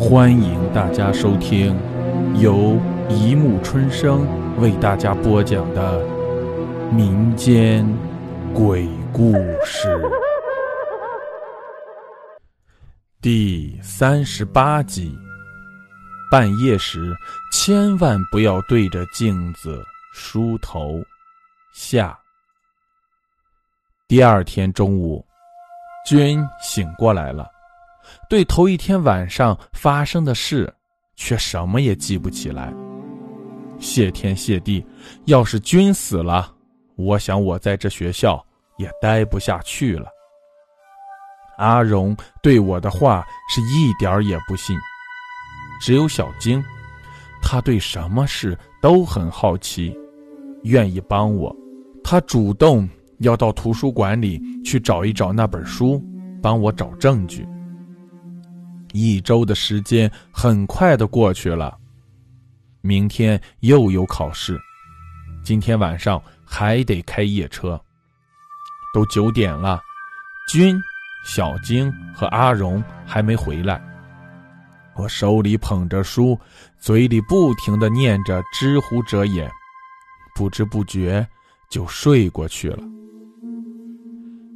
欢迎大家收听由一木春生为大家播讲的民间鬼故事第三十八集。半夜时，千万不要对着镜子梳头。下。第二天中午，君醒过来了，对头一天晚上发生的事，却什么也记不起来。谢天谢地，要是君死了，我想我在这学校也待不下去了。阿荣对我的话是一点儿也不信。只有小晶，他对什么事都很好奇，愿意帮我。他主动要到图书馆里去找一找那本书，帮我找证据。一周的时间很快的过去了，明天又有考试，今天晚上还得开夜车。都九点了，君、小晶和阿荣还没回来。我手里捧着书，嘴里不停的念着“知乎者也”，不知不觉就睡过去了。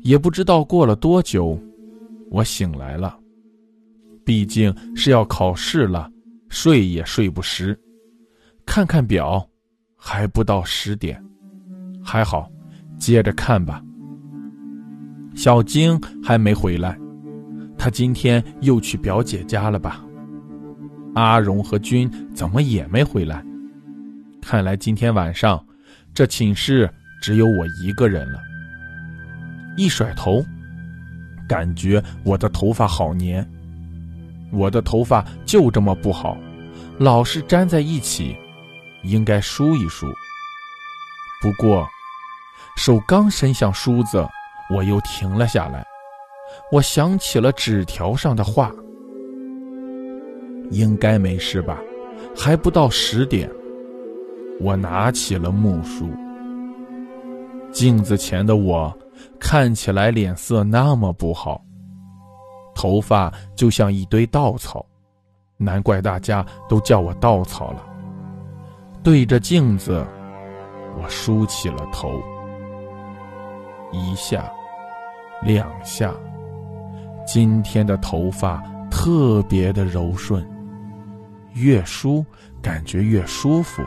也不知道过了多久，我醒来了。毕竟是要考试了，睡也睡不实。看看表，还不到十点，还好，接着看吧。小晶还没回来，她今天又去表姐家了吧？阿荣和君怎么也没回来？看来今天晚上，这寝室只有我一个人了。一甩头，感觉我的头发好黏。我的头发就这么不好，老是粘在一起，应该梳一梳。不过，手刚伸向梳子，我又停了下来。我想起了纸条上的话。应该没事吧？还不到十点，我拿起了木梳。镜子前的我，看起来脸色那么不好，头发就像一堆稻草，难怪大家都叫我稻草了。对着镜子，我梳起了头，一下，两下，今天的头发特别的柔顺。越梳感觉越舒服，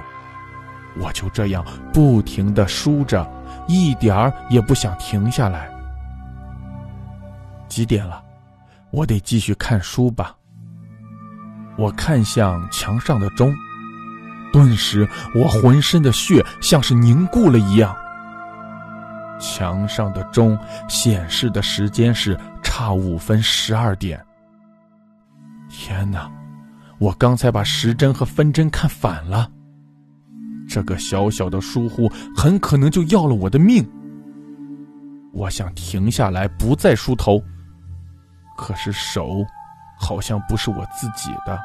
我就这样不停的梳着，一点儿也不想停下来。几点了？我得继续看书吧。我看向墙上的钟，顿时我浑身的血像是凝固了一样。墙上的钟显示的时间是差五分十二点。天哪！我刚才把时针和分针看反了，这个小小的疏忽很可能就要了我的命。我想停下来不再梳头，可是手好像不是我自己的，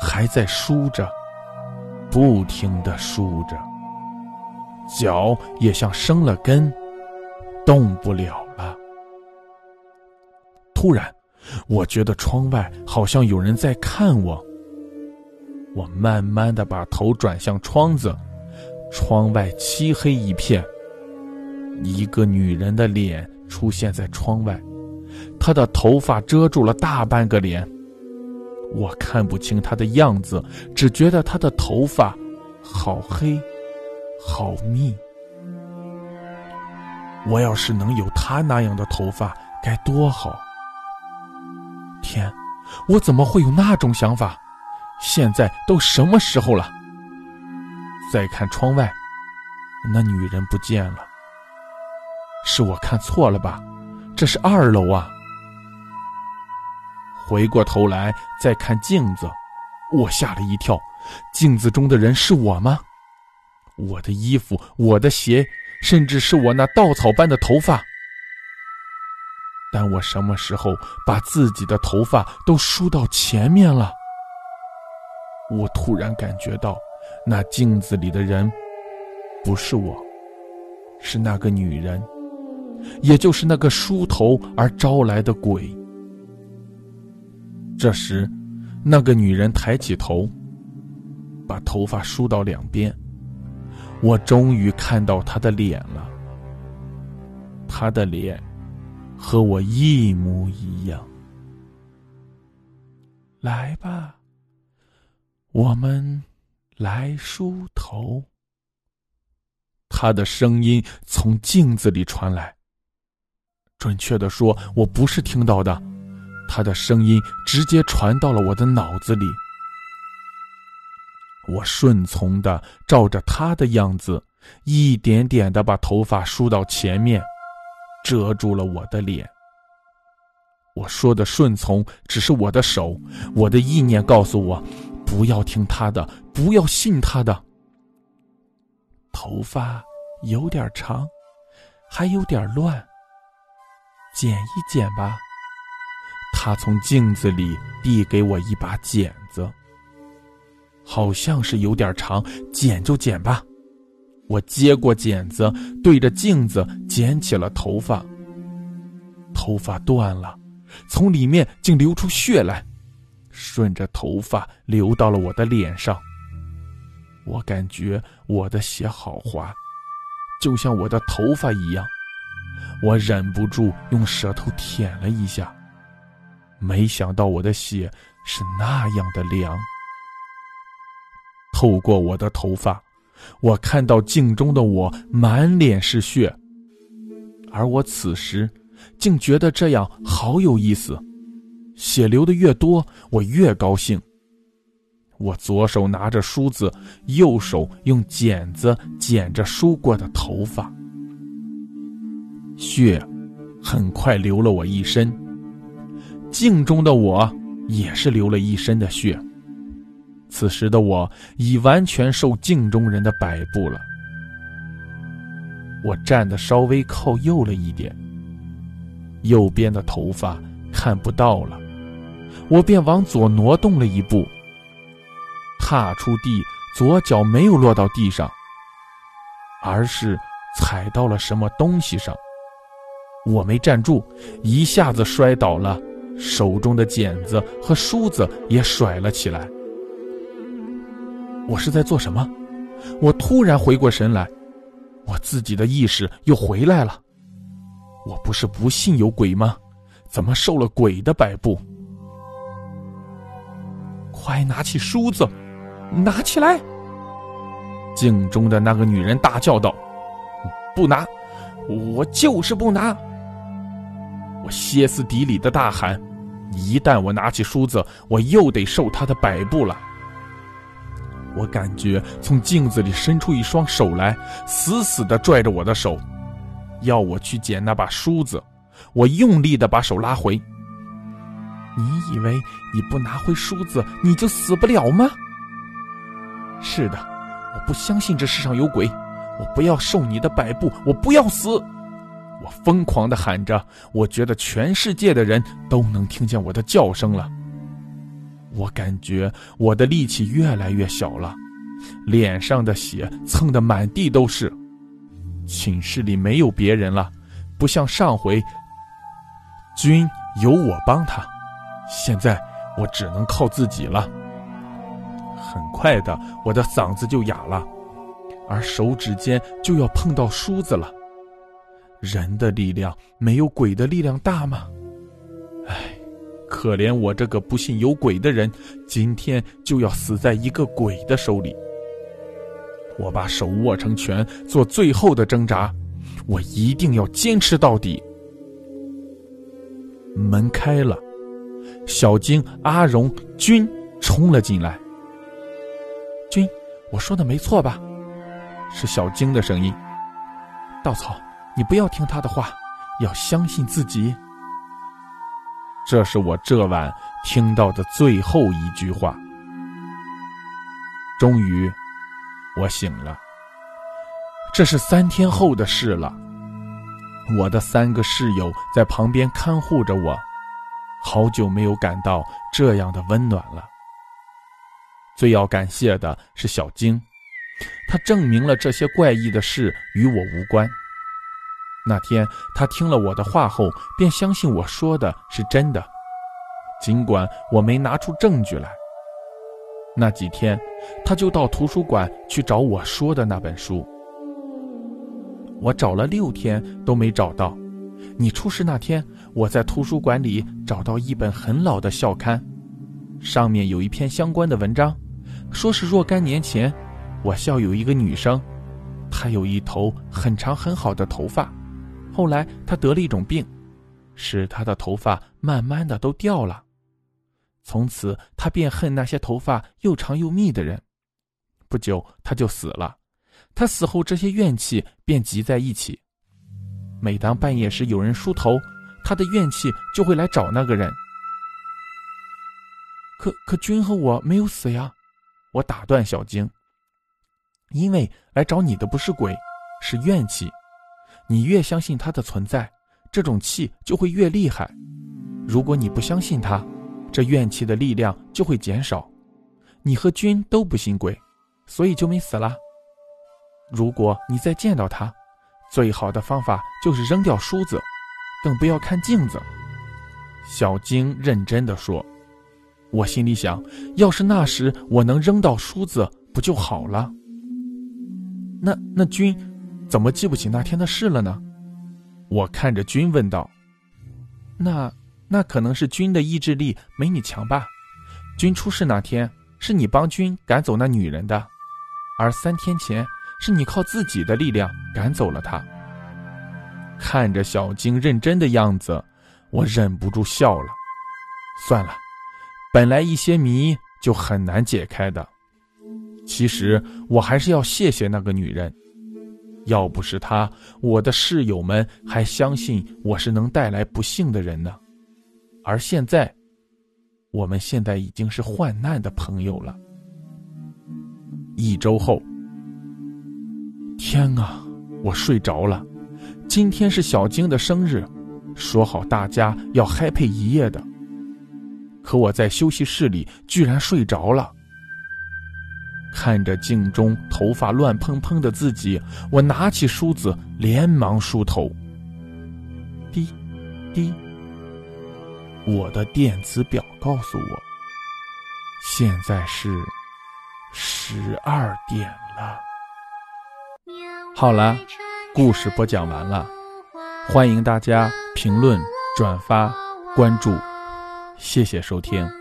还在梳着，不停的梳着，脚也像生了根，动不了了。突然。我觉得窗外好像有人在看我。我慢慢的把头转向窗子，窗外漆黑一片。一个女人的脸出现在窗外，她的头发遮住了大半个脸。我看不清她的样子，只觉得她的头发好黑，好密。我要是能有她那样的头发，该多好！天，我怎么会有那种想法？现在都什么时候了？再看窗外，那女人不见了。是我看错了吧？这是二楼啊！回过头来再看镜子，我吓了一跳。镜子中的人是我吗？我的衣服、我的鞋，甚至是我那稻草般的头发。但我什么时候把自己的头发都梳到前面了？我突然感觉到，那镜子里的人不是我，是那个女人，也就是那个梳头而招来的鬼。这时，那个女人抬起头，把头发梳到两边。我终于看到她的脸了。她的脸和我一模一样。来吧，我们来梳头。她的声音从镜子里传来。准确的说，我不是听到的。他的声音直接传到了我的脑子里，我顺从的照着他的样子，一点点的把头发梳到前面，遮住了我的脸。我说的顺从只是我的手，我的意念告诉我，不要听他的，不要信他的。头发有点长，还有点乱，剪一剪吧。他从镜子里递给我一把剪子，好像是有点长，剪就剪吧。我接过剪子，对着镜子剪起了头发。头发断了，从里面竟流出血来，顺着头发流到了我的脸上。我感觉我的血好滑，就像我的头发一样。我忍不住用舌头舔了一下。没想到我的血是那样的凉。透过我的头发，我看到镜中的我满脸是血，而我此时竟觉得这样好有意思。血流的越多，我越高兴。我左手拿着梳子，右手用剪子剪着梳过的头发，血很快流了我一身。镜中的我也是流了一身的血。此时的我已完全受镜中人的摆布了。我站得稍微靠右了一点，右边的头发看不到了，我便往左挪动了一步。踏出地，左脚没有落到地上，而是踩到了什么东西上。我没站住，一下子摔倒了。手中的剪子和梳子也甩了起来。我是在做什么？我突然回过神来，我自己的意识又回来了。我不是不信有鬼吗？怎么受了鬼的摆布？快拿起梳子，拿起来！镜中的那个女人大叫道：“不拿，我就是不拿！”我歇斯底里的大喊。一旦我拿起梳子，我又得受他的摆布了。我感觉从镜子里伸出一双手来，死死的拽着我的手，要我去捡那把梳子。我用力的把手拉回。你以为你不拿回梳子，你就死不了吗？是的，我不相信这世上有鬼，我不要受你的摆布，我不要死。我疯狂的喊着，我觉得全世界的人都能听见我的叫声了。我感觉我的力气越来越小了，脸上的血蹭得满地都是。寝室里没有别人了，不像上回，君有我帮他，现在我只能靠自己了。很快的，我的嗓子就哑了，而手指间就要碰到梳子了。人的力量没有鬼的力量大吗？唉，可怜我这个不信有鬼的人，今天就要死在一个鬼的手里。我把手握成拳，做最后的挣扎，我一定要坚持到底。门开了，小金、阿荣、君冲了进来。君，我说的没错吧？是小晶的声音。稻草。你不要听他的话，要相信自己。这是我这晚听到的最后一句话。终于，我醒了。这是三天后的事了。我的三个室友在旁边看护着我，好久没有感到这样的温暖了。最要感谢的是小晶，她证明了这些怪异的事与我无关。那天，他听了我的话后，便相信我说的是真的。尽管我没拿出证据来。那几天，他就到图书馆去找我说的那本书。我找了六天都没找到。你出事那天，我在图书馆里找到一本很老的校刊，上面有一篇相关的文章，说是若干年前，我校有一个女生，她有一头很长很好的头发，后来她得了一种病，使她的头发慢慢的都掉了。从此，她便恨那些头发又长又密的人。不久，她就死了。她死后，这些怨气便集在一起。每当半夜时有人梳头，她的怨气就会来找那个人。可可，君和我没有死呀！我打断小晶。因为来找你的不是鬼，是怨气。你越相信它的存在，这种气就会越厉害。如果你不相信它，这怨气的力量就会减少，你和君都不信鬼，所以就没死了。如果你再见到他，最好的方法就是扔掉梳子，更不要看镜子。小晶认真的说：“我心里想，要是那时我能扔到梳子，不就好了？那那君，怎么记不起那天的事了呢？”我看着君问道：“那？”那可能是君的意志力没你强吧？君出事那天是你帮君赶走那女人的，而三天前是你靠自己的力量赶走了她。看着小晶认真的样子，我忍不住笑了。算了，本来一些谜就很难解开的。其实我还是要谢谢那个女人，要不是他，我的室友们还相信我是能带来不幸的人呢。而现在，我们现在已经是患难的朋友了。一周后，天啊，我睡着了。今天是小晶的生日，说好大家要 happy 一夜的。可我在休息室里居然睡着了。看着镜中头发乱蓬蓬的自己，我拿起梳子连忙梳头。滴，滴。我的电子表告诉我，现在是十二点了。好了，故事播讲完了，欢迎大家评论、转发、关注，谢谢收听。